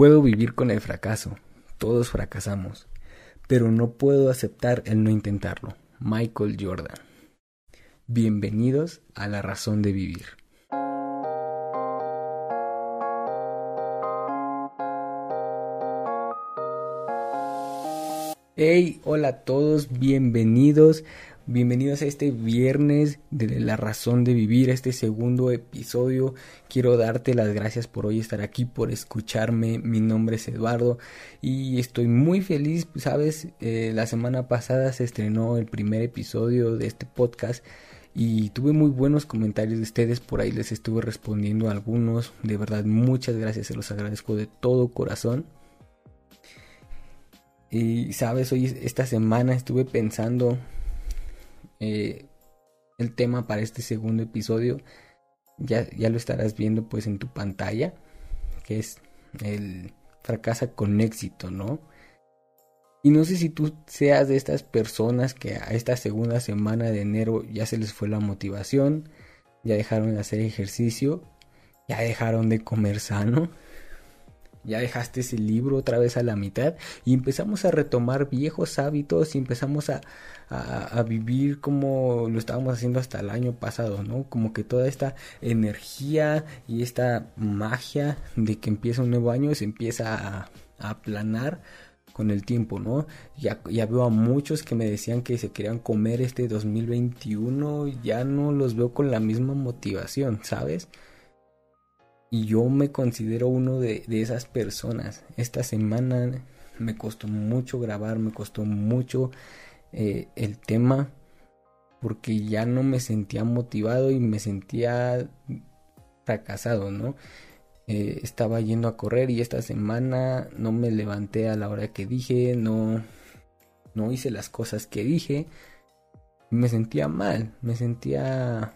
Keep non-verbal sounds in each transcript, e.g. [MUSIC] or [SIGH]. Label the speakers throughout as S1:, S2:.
S1: Puedo vivir con el fracaso. Todos fracasamos. Pero no puedo aceptar el no intentarlo. Michael Jordan. Bienvenidos a la razón de vivir. Hey, hola a todos, bienvenidos Bienvenidos a este viernes de La Razón de Vivir, este segundo episodio. Quiero darte las gracias por hoy estar aquí, por escucharme. Mi nombre es Eduardo y estoy muy feliz, sabes, eh, la semana pasada se estrenó el primer episodio de este podcast y tuve muy buenos comentarios de ustedes, por ahí les estuve respondiendo a algunos. De verdad, muchas gracias, se los agradezco de todo corazón. Y sabes, hoy esta semana estuve pensando eh, el tema para este segundo episodio. Ya, ya lo estarás viendo pues en tu pantalla, que es el fracasa con éxito, ¿no? Y no sé si tú seas de estas personas que a esta segunda semana de enero ya se les fue la motivación, ya dejaron de hacer ejercicio, ya dejaron de comer sano, ya dejaste ese libro otra vez a la mitad y empezamos a retomar viejos hábitos y empezamos a, a, vivir como lo estábamos haciendo hasta el año pasado, ¿no? Como que toda esta energía y esta magia de que empieza un nuevo año se empieza a, a aplanar con el tiempo, ¿no? Ya, ya veo a muchos que me decían que se querían comer este 2021, ya no los veo con la misma motivación, ¿sabes? Y yo me considero uno de, esas personas. Esta semana me costó mucho grabar, me costó mucho eh, el tema porque ya no me sentía motivado y me sentía fracasado, ¿no? Eh, estaba yendo a correr y esta semana no me levanté a la hora que dije, no, no hice las cosas que dije, me sentía mal, me sentía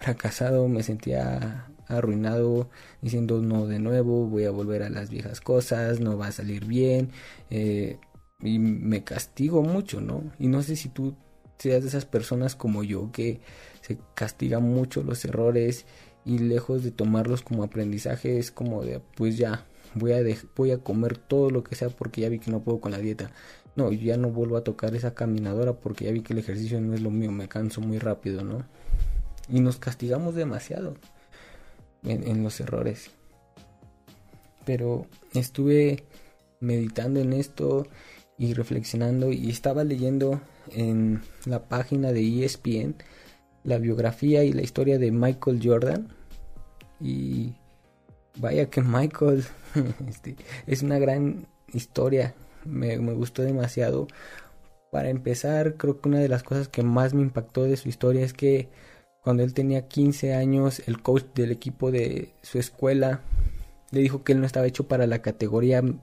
S1: fracasado, me sentía arruinado diciendo no de nuevo, voy a volver a las viejas cosas, no va a salir bien eh, y me castigo mucho, ¿no? Y no sé si tú seas de esas personas como yo que se castigan mucho los errores y lejos de tomarlos como aprendizaje es como de pues ya voy a voy a comer todo lo que sea porque ya vi que no puedo con la dieta. No, ya no vuelvo a tocar esa caminadora porque ya vi que el ejercicio no es lo mío, me canso muy rápido, ¿no? Y nos castigamos demasiado en, los errores. Pero estuve meditando en esto y reflexionando y estaba leyendo en la página de ESPN la biografía y la historia de Michael Jordan. Y vaya que Michael [LAUGHS] este, es una gran historia. Me, me, gustó demasiado. Para empezar creo que una de las cosas que más me impactó de su historia es que cuando él tenía 15 años, el coach del equipo de su escuela le dijo que él no estaba hecho para la categoría. Mm,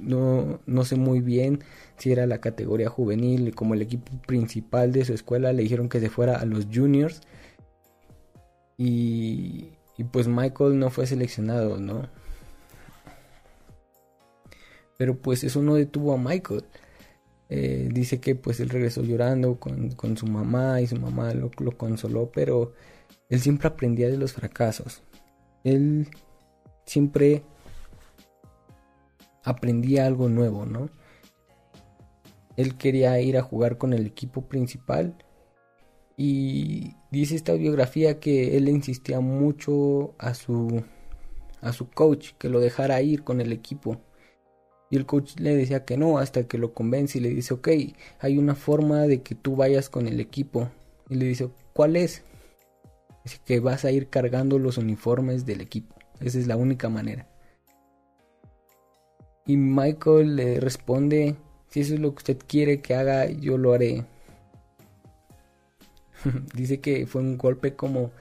S1: no, no sé muy bien si era la categoría juvenil. Como el equipo principal de su escuela le dijeron que se fuera a los juniors. Y, y pues Michael no fue seleccionado, ¿no? Pero pues eso no detuvo a Michael. Eh, dice que pues él regresó llorando con, su mamá y su mamá lo, lo, consoló, pero él siempre aprendía de los fracasos. Él siempre aprendía algo nuevo, ¿no? Él quería ir a jugar con el equipo principal y dice esta biografía que él insistía mucho a su a su coach que lo dejara ir con el equipo y el coach le decía que no, hasta que lo convence y le dice, ok, hay una forma de que tú vayas con el equipo. Y le dice, ¿cuál es? Dice que vas a ir cargando los uniformes del equipo. Esa es la única manera. Y Michael le responde, si eso es lo que usted quiere que haga, yo lo haré. [LAUGHS] Dice que fue un golpe como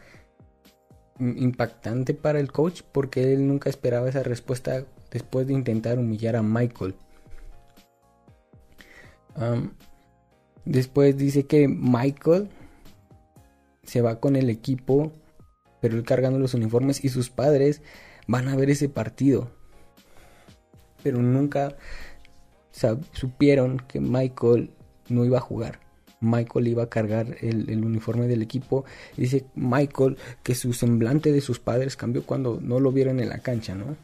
S1: impactante para el coach porque él nunca esperaba esa respuesta después de intentar humillar a Michael. después dice que Michael se va con el equipo, pero él cargando los uniformes y sus padres van a ver ese partido. Pero nunca supieron que Michael no iba a jugar. Michael iba a cargar el, el, uniforme del equipo. Dice Michael que su semblante de sus padres cambió cuando no lo vieron en la cancha, ¿no?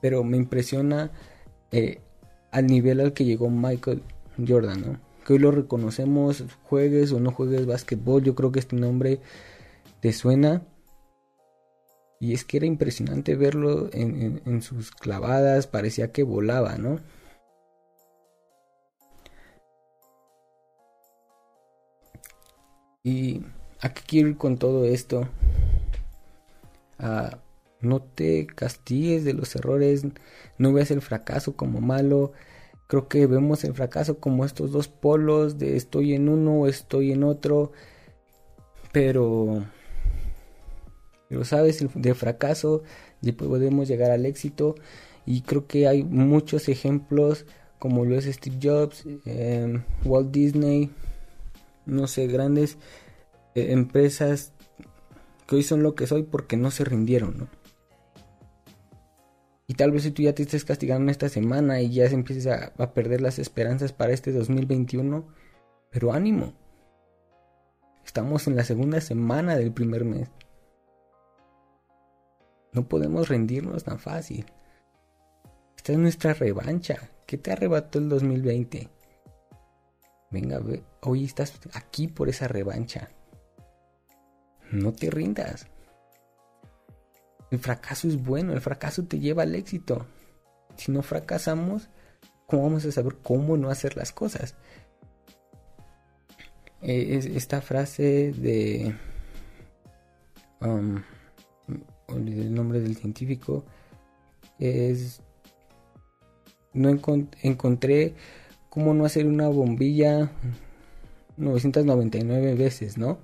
S1: Pero me impresiona eh, al nivel al que llegó Michael Jordan, ¿no? Que hoy lo reconocemos, juegues o no juegues básquetbol, yo creo que este nombre te suena. Y es que era impresionante verlo en, sus clavadas, parecía que volaba, ¿no? Y a qué quiero ir con todo esto. A no te castigues de los errores, no veas el fracaso como malo. Creo que vemos el fracaso como estos dos polos de estoy en uno o estoy en otro. Pero, pero sabes, de fracaso y podemos llegar al éxito. Y creo que hay muchos ejemplos como lo es Steve Jobs, em, Walt Disney, no sé, grandes eh, empresas que hoy son lo que soy porque no se rindieron, ¿no? Y tal vez si tú ya te estés castigando esta semana y ya empieces a, a perder las esperanzas para este 2021, pero ánimo. Estamos en la segunda semana del primer mes. No podemos rendirnos tan fácil. Esta es nuestra revancha. ¿Qué te arrebató el 2020? Venga, hoy estás aquí por esa revancha. No te rindas. El fracaso es bueno, el fracaso te lleva al éxito. Si no fracasamos, ¿cómo vamos a saber cómo no hacer las cosas? Eh, esta frase de... Um, el nombre del científico. Es... No encontré cómo no hacer una bombilla 999 veces, ¿no?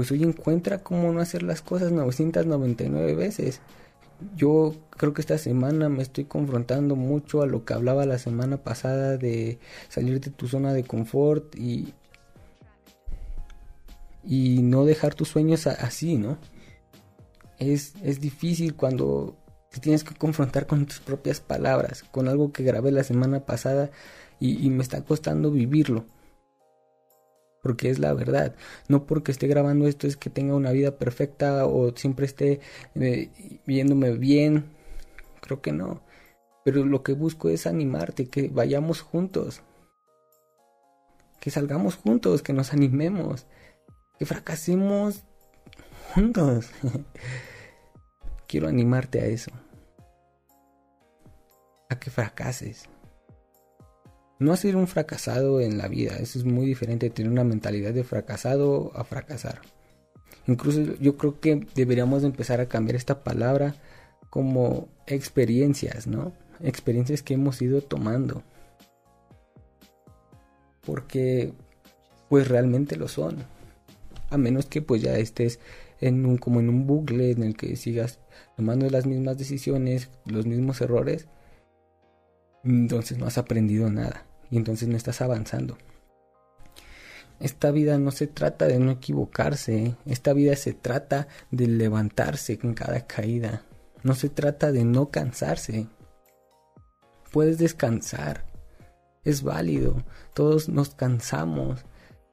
S1: Pues hoy encuentra cómo no hacer las cosas 999 veces. Yo creo que esta semana me estoy confrontando mucho a lo que hablaba la semana pasada de salir de tu zona de confort y y no dejar tus sueños así, ¿no? Es, es difícil cuando te tienes que confrontar con tus propias palabras, con algo que grabé la semana pasada y, y me está costando vivirlo porque es la verdad. No porque esté grabando esto es que tenga una vida perfecta o siempre esté eh, viéndome bien. Creo que no. Pero lo que busco es animarte, que vayamos juntos. Que salgamos juntos, que nos animemos. Que fracasemos juntos. [LAUGHS] Quiero animarte a eso. A que fracases no ser un fracasado en la vida. Eso es muy diferente, tener una mentalidad de fracasado a fracasar. Incluso yo creo que deberíamos empezar a cambiar esta palabra como experiencias, ¿no? Experiencias que hemos ido tomando. Porque pues realmente lo son. A menos que pues ya estés en un como en un bucle en el que sigas tomando las mismas decisiones, los mismos errores, entonces no has aprendido nada y entonces no estás avanzando. Esta vida no se trata de no equivocarse, esta vida se trata de levantarse con cada caída, no se trata de no cansarse. Puedes descansar, es válido, todos nos cansamos,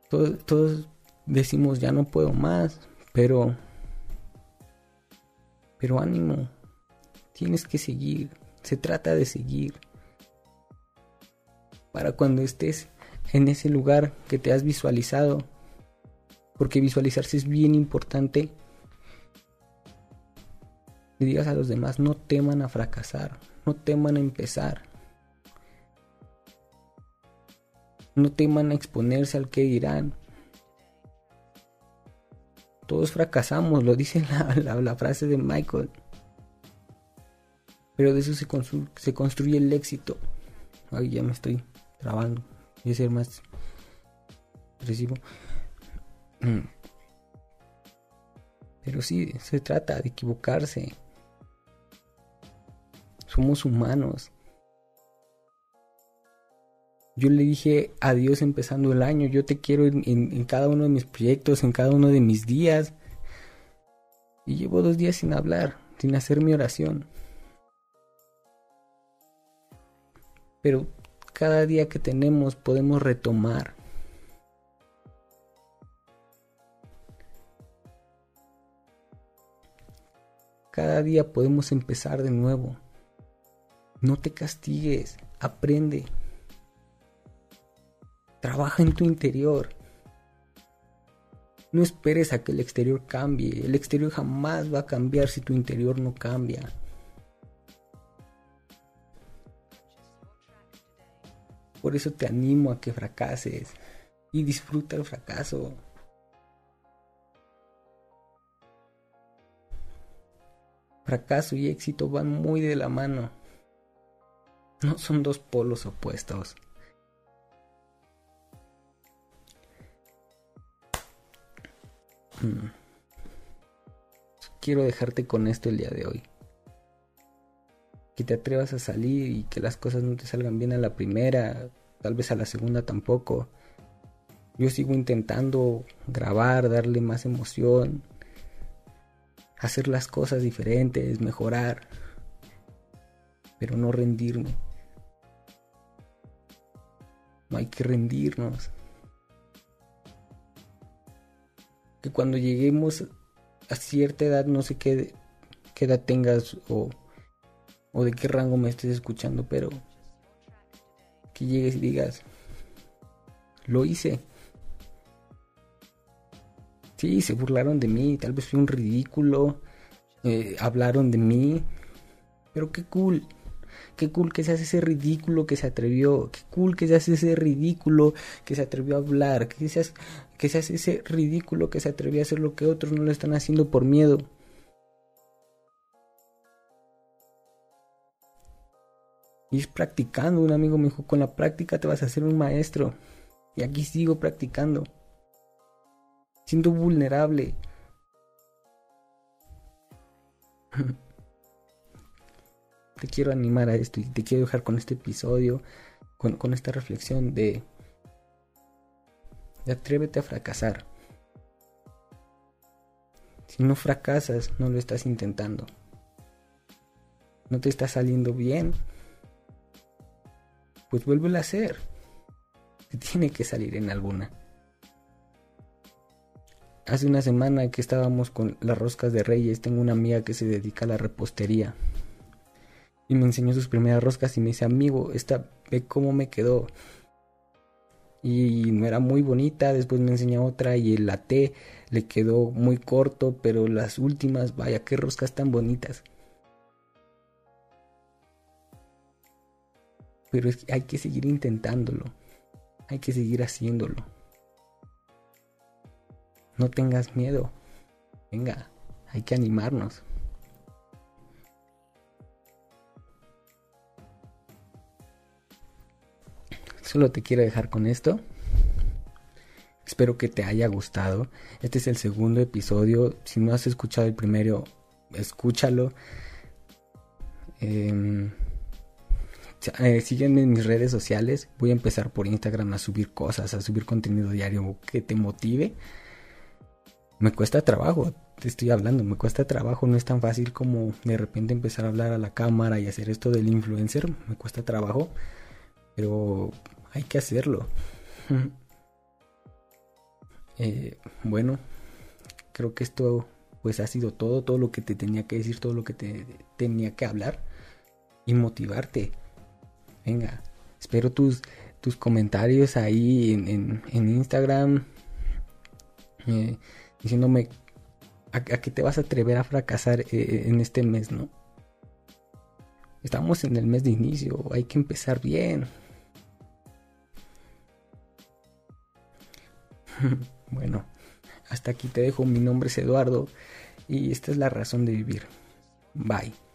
S1: todos, todos decimos ya no puedo más, pero, pero ánimo, tienes que seguir, se trata de seguir para cuando estés en ese lugar que te has visualizado. Porque visualizarse es bien importante. Le digas a los demás, no teman a fracasar, no teman a empezar. No teman a exponerse al que dirán. Todos fracasamos, lo dice [LAUGHS] la, frase de Michael. Pero de eso se, se construye el éxito. Ay, ya me estoy trabando y ser más agresivo. Mm. [CLEARS THROAT] Pero sí, se trata de equivocarse. Somos humanos. Yo le dije a Dios empezando el año, yo te quiero en, en, cada uno de mis proyectos, en cada uno de mis días. Y llevo dos días sin hablar, sin hacer mi oración. Pero cada día que tenemos podemos retomar. cada día podemos empezar de nuevo. No te castigues, aprende. Trabaja en tu interior. No esperes a que el exterior cambie. El exterior jamás va a cambiar si tu interior no cambia. Por eso te animo a que fracases y disfruta el fracaso. Fracaso y éxito van muy de la mano. No son dos polos opuestos. Hmm. Quiero dejarte con esto el día de hoy. Que te atrevas a salir y que las cosas no te salgan bien a la primera, tal vez a la segunda tampoco. Yo sigo intentando grabar, darle más emoción, hacer las cosas diferentes, mejorar, pero no rendirme. No hay que rendirnos. Que cuando lleguemos a cierta edad, no sé qué, qué edad tengas o, o de qué rango me estés escuchando, pero que llegues y digas, lo hice. Sí, se burlaron de mí, tal vez fui un ridículo, eh, hablaron de mí, pero qué cool. Qué cool que se hace ese ridículo que se atrevió. Qué cool que se hace ese ridículo que se atrevió a hablar. Que se, hace, que se hace ese ridículo que se atrevió a hacer lo que otros no lo están haciendo por miedo. Y es practicando. Un amigo me dijo, con la práctica te vas a hacer un maestro. Y aquí sigo practicando. Siendo vulnerable. [LAUGHS] te quiero animar a esto y te quiero dejar con este episodio, con, esta reflexión de, de atrévete a fracasar. Si no fracasas, no lo estás intentando. No te está saliendo bien. Pues vuélvelo a hacer. Tiene que salir en alguna. Hace una semana que estábamos con las roscas de reyes, tengo una amiga que se dedica a la repostería y me enseñó sus primeras roscas y me dice, amigo, esta, ve cómo me quedó. Y no era muy bonita, después me enseñó otra y el latte le quedó muy corto, pero las últimas, vaya, qué roscas tan bonitas. Pero es que hay que seguir intentándolo, hay que seguir haciéndolo. No tengas miedo, venga, hay que animarnos. Solo te quiero dejar con esto. Espero que te haya gustado. Este es el segundo episodio. Si no has escuchado el primero, escúchalo. Em, eh, sígueme en mis redes sociales. Voy a empezar por Instagram a subir cosas, a subir contenido diario que te motive. Me cuesta trabajo, te estoy hablando, me cuesta trabajo. No es tan fácil como de repente empezar a hablar a la cámara y hacer esto del influencer. Me cuesta trabajo. Pero hay que hacerlo. [LAUGHS] Eh, bueno, creo que esto pues ha sido todo, todo lo que te tenía que decir, todo lo que te tenía que hablar y motivarte. Venga, espero tus, tus comentarios ahí en, Instagram eh, diciéndome a, qué te vas a atrever a fracasar eh, en este mes, ¿no? Estamos en el mes de inicio, hay que empezar bien. [LAUGHS] bueno, hasta aquí te dejo. Mi nombre es Eduardo y esta es la razón de vivir. Bye.